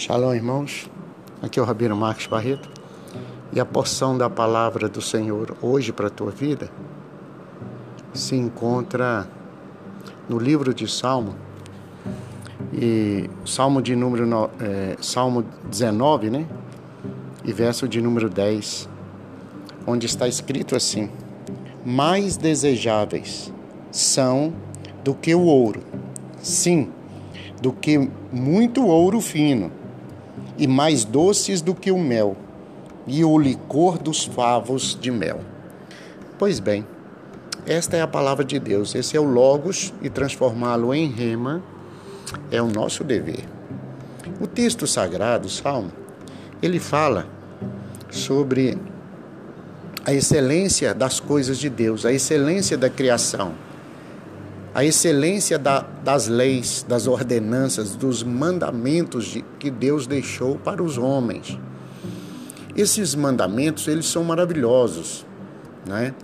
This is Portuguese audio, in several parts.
Shalom, irmãos. Aqui é o Rabino Marcos Barreto. E a porção da palavra do Senhor hoje para a tua vida se encontra no livro de Salmo. E Salmo de número é, Salmo 19, né? E verso de número 10, onde está escrito assim: Mais desejáveis são do que o ouro. Sim, do que muito ouro fino e mais doces do que o mel, e o licor dos favos de mel. Pois bem, esta é a palavra de Deus, esse é o Logos, e transformá-lo em rema é o nosso dever. O texto sagrado, o Salmo, ele fala sobre a excelência das coisas de Deus, a excelência da criação a excelência da, das leis, das ordenanças, dos mandamentos de, que Deus deixou para os homens. Esses mandamentos, eles são maravilhosos, né?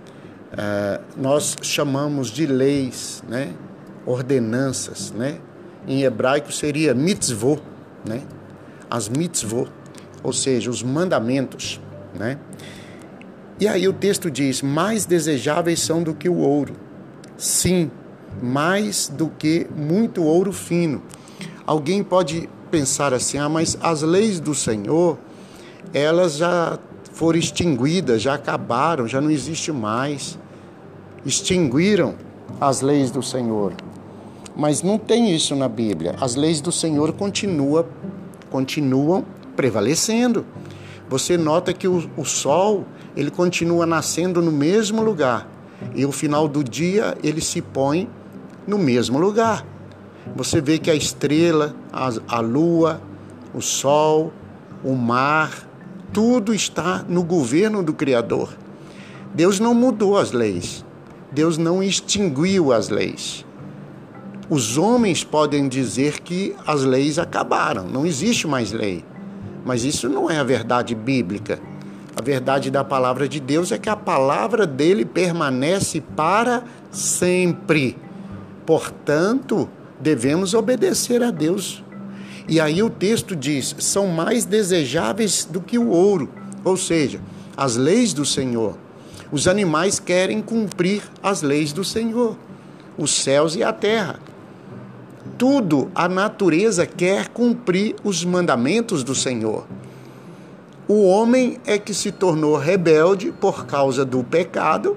É, nós chamamos de leis, né? ordenanças, né? Em hebraico seria mitzvot, né? As mitzvot, ou seja, os mandamentos, né? E aí o texto diz: mais desejáveis são do que o ouro. Sim, mais do que muito ouro fino. Alguém pode pensar assim: ah, mas as leis do Senhor, elas já foram extinguidas, já acabaram, já não existe mais. Extinguiram as leis do Senhor. Mas não tem isso na Bíblia. As leis do Senhor continuam, continuam prevalecendo. Você nota que o, o sol ele continua nascendo no mesmo lugar e o final do dia ele se põe no mesmo lugar. Você vê que a estrela, a, a lua, o sol, o mar, tudo está no governo do Criador. Deus não mudou as leis. Deus não extinguiu as leis. Os homens podem dizer que as leis acabaram, não existe mais lei. Mas isso não é a verdade bíblica. A verdade da palavra de Deus é que a palavra dele permanece para sempre. Portanto, devemos obedecer a Deus. E aí o texto diz: são mais desejáveis do que o ouro, ou seja, as leis do Senhor. Os animais querem cumprir as leis do Senhor, os céus e a terra. Tudo a natureza quer cumprir os mandamentos do Senhor. O homem é que se tornou rebelde por causa do pecado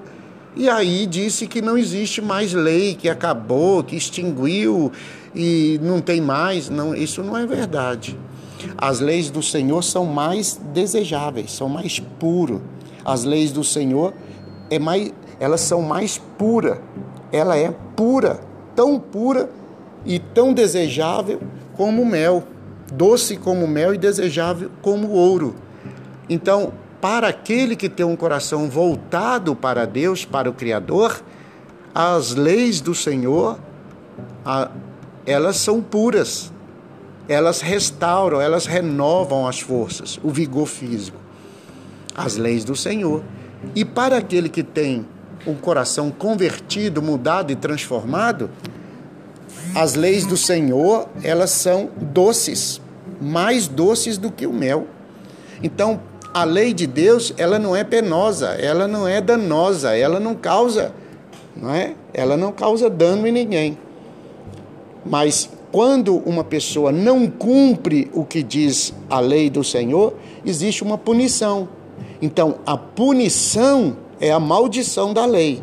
e aí disse que não existe mais lei, que acabou, que extinguiu e não tem mais. Não, isso não é verdade. As leis do Senhor são mais desejáveis, são mais puras. As leis do Senhor é mais, elas são mais puras. Ela é pura, tão pura e tão desejável como mel, doce como mel e desejável como ouro. Então, para aquele que tem um coração voltado para Deus, para o Criador, as leis do Senhor, elas são puras, elas restauram, elas renovam as forças, o vigor físico. As leis do Senhor. E para aquele que tem um coração convertido, mudado e transformado, as leis do Senhor, elas são doces, mais doces do que o mel. Então, a lei de Deus, ela não é penosa, ela não é danosa, ela não causa, não é? Ela não causa dano em ninguém. Mas quando uma pessoa não cumpre o que diz a lei do Senhor, existe uma punição. Então, a punição é a maldição da lei.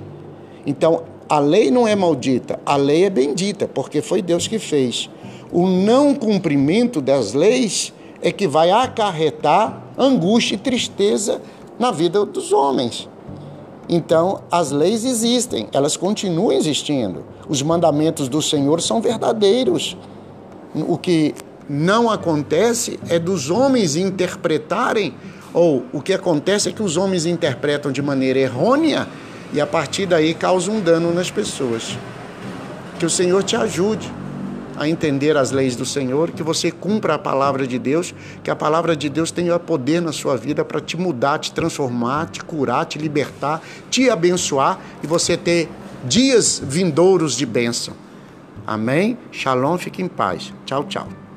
Então, a lei não é maldita, a lei é bendita, porque foi Deus que fez. O não cumprimento das leis é que vai acarretar angústia e tristeza na vida dos homens. Então, as leis existem, elas continuam existindo. Os mandamentos do Senhor são verdadeiros. O que não acontece é dos homens interpretarem, ou o que acontece é que os homens interpretam de maneira errônea e a partir daí causam um dano nas pessoas. Que o Senhor te ajude a entender as leis do Senhor, que você cumpra a palavra de Deus, que a palavra de Deus tenha poder na sua vida para te mudar, te transformar, te curar, te libertar, te abençoar e você ter dias vindouros de bênção. Amém? Shalom, fique em paz. Tchau, tchau.